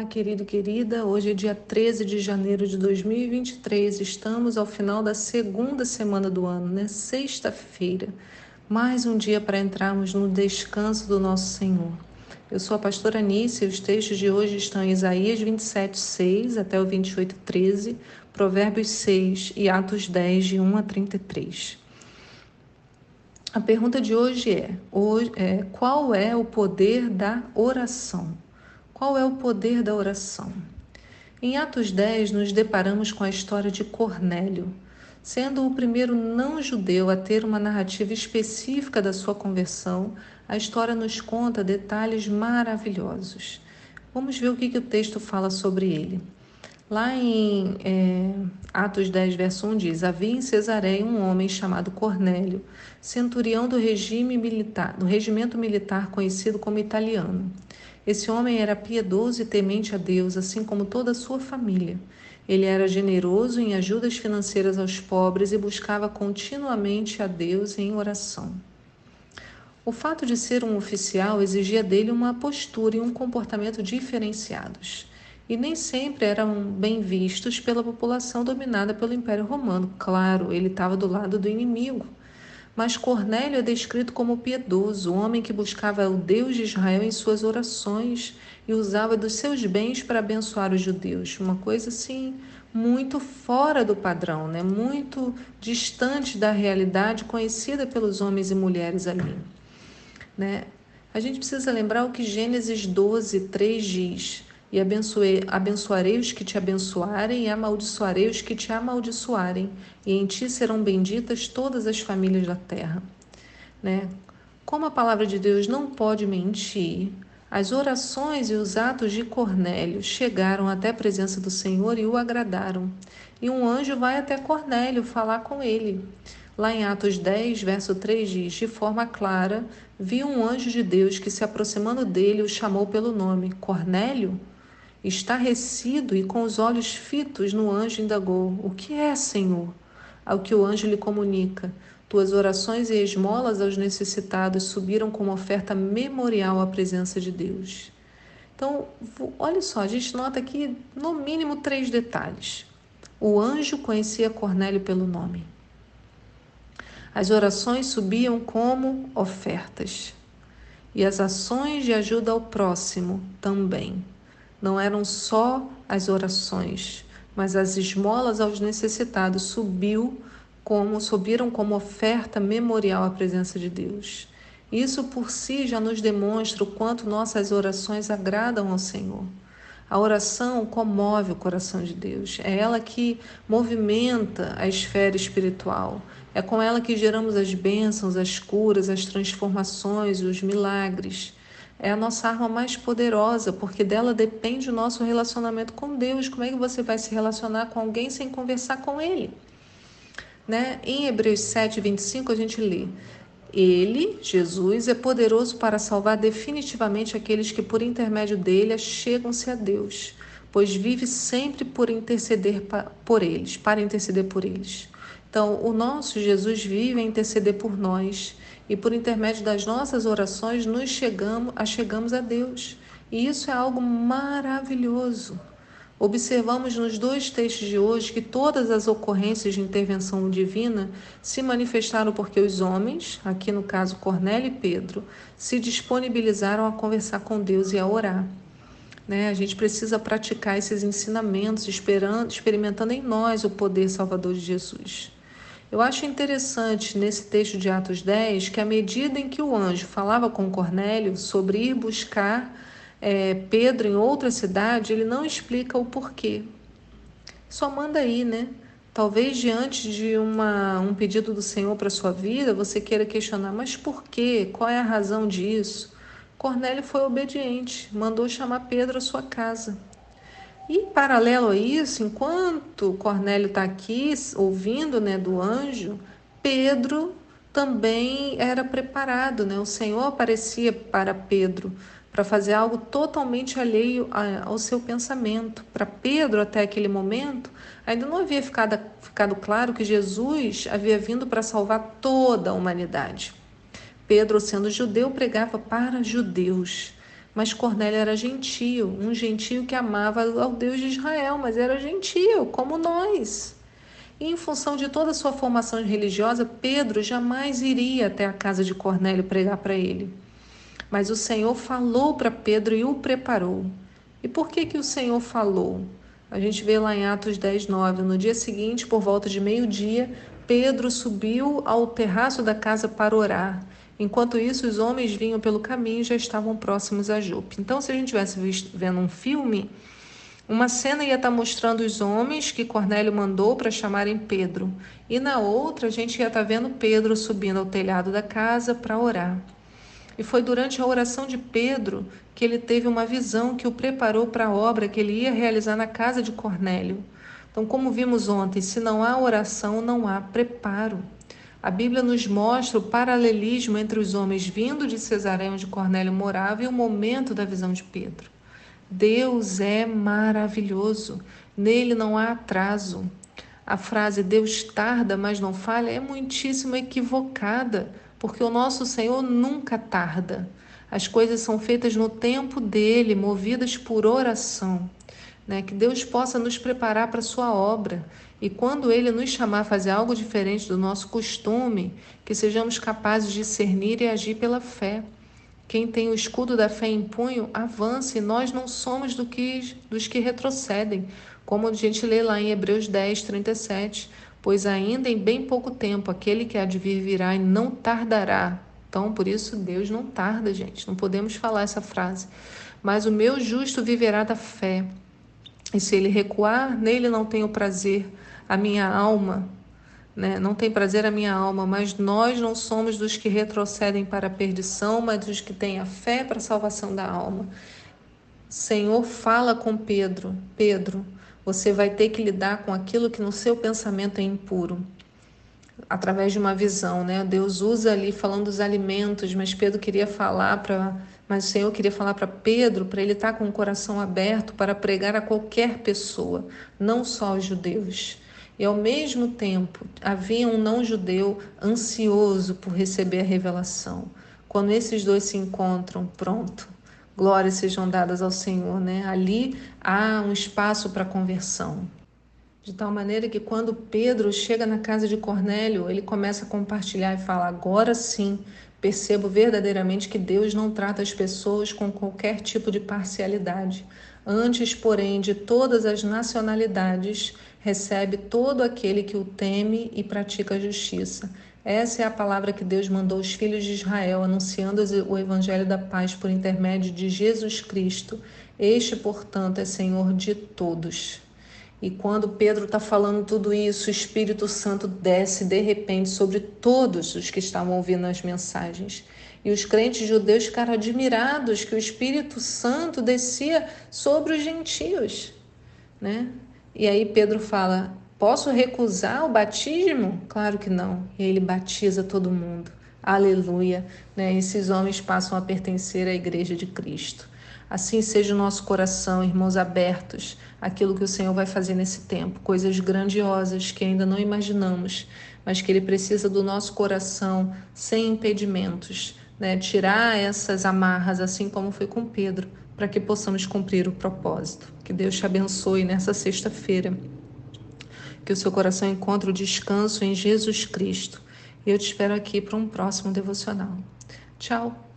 Olá, querido querida. Hoje é dia 13 de janeiro de 2023. Estamos ao final da segunda semana do ano, né? Sexta-feira. Mais um dia para entrarmos no descanso do nosso Senhor. Eu sou a pastora Anice e os textos de hoje estão em Isaías 27, 6 até o 28, 13, Provérbios 6 e Atos 10, de 1 a 33. A pergunta de é, hoje, é qual é o poder da oração? Qual é o poder da oração? Em Atos 10, nos deparamos com a história de Cornélio, sendo o primeiro não-judeu a ter uma narrativa específica da sua conversão. A história nos conta detalhes maravilhosos. Vamos ver o que, que o texto fala sobre ele. Lá em é, Atos 10, verso 1 diz: Havia em Cesareia um homem chamado Cornélio, centurião do regime militar, do regimento militar conhecido como italiano. Esse homem era piedoso e temente a Deus, assim como toda a sua família. Ele era generoso em ajudas financeiras aos pobres e buscava continuamente a Deus em oração. O fato de ser um oficial exigia dele uma postura e um comportamento diferenciados, e nem sempre eram bem vistos pela população dominada pelo Império Romano. Claro, ele estava do lado do inimigo. Mas Cornélio é descrito como piedoso, homem que buscava o Deus de Israel em suas orações e usava dos seus bens para abençoar os judeus. Uma coisa assim muito fora do padrão, né? muito distante da realidade conhecida pelos homens e mulheres ali. Né? A gente precisa lembrar o que Gênesis 12, 3 diz e abençoarei os que te abençoarem, e amaldiçoarei os que te amaldiçoarem, e em ti serão benditas todas as famílias da terra. Né? Como a palavra de Deus não pode mentir, as orações e os atos de Cornélio chegaram até a presença do Senhor e o agradaram. E um anjo vai até Cornélio falar com ele. Lá em Atos 10, verso 3 diz: De forma clara, viu um anjo de Deus que, se aproximando dele, o chamou pelo nome: Cornélio? Estarrecido e com os olhos fitos no anjo, indagou: O que é, Senhor? Ao que o anjo lhe comunica: Tuas orações e esmolas aos necessitados subiram como oferta memorial à presença de Deus. Então, olha só, a gente nota aqui no mínimo três detalhes. O anjo conhecia Cornélio pelo nome. As orações subiam como ofertas. E as ações de ajuda ao próximo também. Não eram só as orações, mas as esmolas aos necessitados subiu como subiram como oferta memorial à presença de Deus. Isso por si já nos demonstra o quanto nossas orações agradam ao Senhor. A oração comove o coração de Deus. É ela que movimenta a esfera espiritual. É com ela que geramos as bênçãos, as curas, as transformações, os milagres é a nossa arma mais poderosa, porque dela depende o nosso relacionamento com Deus. Como é que você vai se relacionar com alguém sem conversar com Ele? Né? Em Hebreus 7, 25, a gente lê: Ele, Jesus, é poderoso para salvar definitivamente aqueles que, por intermédio dele, chegam-se a Deus, pois vive sempre por interceder por eles, para interceder por eles. Então, o nosso Jesus vive a interceder por nós e por intermédio das nossas orações nos chegamos, chegamos a Deus. E isso é algo maravilhoso. Observamos nos dois textos de hoje que todas as ocorrências de intervenção divina se manifestaram porque os homens, aqui no caso Cornélio e Pedro, se disponibilizaram a conversar com Deus e a orar. Né? A gente precisa praticar esses ensinamentos, experimentando em nós o poder salvador de Jesus. Eu acho interessante nesse texto de Atos 10 que, à medida em que o anjo falava com Cornélio sobre ir buscar é, Pedro em outra cidade, ele não explica o porquê. Só manda aí, né? Talvez diante de uma, um pedido do Senhor para sua vida, você queira questionar, mas por quê? Qual é a razão disso? Cornélio foi obediente, mandou chamar Pedro à sua casa. E paralelo a isso, enquanto Cornélio está aqui ouvindo né, do anjo, Pedro também era preparado, né? O Senhor aparecia para Pedro para fazer algo totalmente alheio ao seu pensamento. Para Pedro, até aquele momento, ainda não havia ficado, ficado claro que Jesus havia vindo para salvar toda a humanidade. Pedro, sendo judeu, pregava para judeus Mas Cornélio era gentio, um gentio que amava ao Deus de Israel, mas era gentio, como nós. E em função de toda a sua formação religiosa, Pedro jamais iria até a casa de Cornélio pregar para ele. Mas o Senhor falou para Pedro e o preparou. E por que que o Senhor falou? A gente vê lá em Atos 10, 9. No dia seguinte, por volta de meio-dia, Pedro subiu ao terraço da casa para orar. Enquanto isso, os homens vinham pelo caminho e já estavam próximos a Jope. Então, se a gente estivesse vendo um filme, uma cena ia estar mostrando os homens que Cornélio mandou para chamarem Pedro, e na outra a gente ia estar vendo Pedro subindo ao telhado da casa para orar. E foi durante a oração de Pedro que ele teve uma visão que o preparou para a obra que ele ia realizar na casa de Cornélio. Então, como vimos ontem, se não há oração, não há preparo. A Bíblia nos mostra o paralelismo entre os homens vindo de Cesareia, onde Cornélio morava, e o momento da visão de Pedro. Deus é maravilhoso, nele não há atraso. A frase Deus tarda, mas não falha é muitíssimo equivocada, porque o nosso Senhor nunca tarda. As coisas são feitas no tempo dele, movidas por oração né? que Deus possa nos preparar para a sua obra. E quando Ele nos chamar a fazer algo diferente do nosso costume, que sejamos capazes de discernir e agir pela fé. Quem tem o escudo da fé em punho, avance, nós não somos do que, dos que retrocedem, como a gente lê lá em Hebreus 10, 37. Pois ainda em bem pouco tempo aquele que há de vir virá e não tardará. Então, por isso, Deus não tarda, gente. Não podemos falar essa frase. Mas o meu justo viverá da fé. E se ele recuar, nele não tenho prazer a minha alma, né? não tem prazer a minha alma, mas nós não somos dos que retrocedem para a perdição, mas dos que têm a fé para a salvação da alma. Senhor fala com Pedro: Pedro, você vai ter que lidar com aquilo que no seu pensamento é impuro. Através de uma visão, né? Deus usa ali falando dos alimentos, mas Pedro queria falar para mas o Senhor queria falar para Pedro, para ele estar tá com o coração aberto para pregar a qualquer pessoa, não só aos judeus. E ao mesmo tempo, havia um não-judeu ansioso por receber a revelação. Quando esses dois se encontram, pronto, glórias sejam dadas ao Senhor, né? Ali há um espaço para conversão. De tal maneira que quando Pedro chega na casa de Cornélio, ele começa a compartilhar e fala: agora sim, Percebo verdadeiramente que Deus não trata as pessoas com qualquer tipo de parcialidade. Antes, porém, de todas as nacionalidades, recebe todo aquele que o teme e pratica a justiça. Essa é a palavra que Deus mandou aos filhos de Israel, anunciando o evangelho da paz por intermédio de Jesus Cristo. Este, portanto, é Senhor de todos. E quando Pedro está falando tudo isso, o Espírito Santo desce de repente sobre todos os que estavam ouvindo as mensagens. E os crentes judeus ficaram admirados que o Espírito Santo descia sobre os gentios, né? E aí Pedro fala: Posso recusar o batismo? Claro que não. E ele batiza todo mundo. Aleluia. Né? Esses homens passam a pertencer à igreja de Cristo. Assim seja o nosso coração, irmãos, abertos àquilo que o Senhor vai fazer nesse tempo, coisas grandiosas que ainda não imaginamos, mas que Ele precisa do nosso coração sem impedimentos, né? tirar essas amarras, assim como foi com Pedro, para que possamos cumprir o propósito. Que Deus te abençoe nessa sexta-feira. Que o seu coração encontre o descanso em Jesus Cristo. Eu te espero aqui para um próximo devocional. Tchau!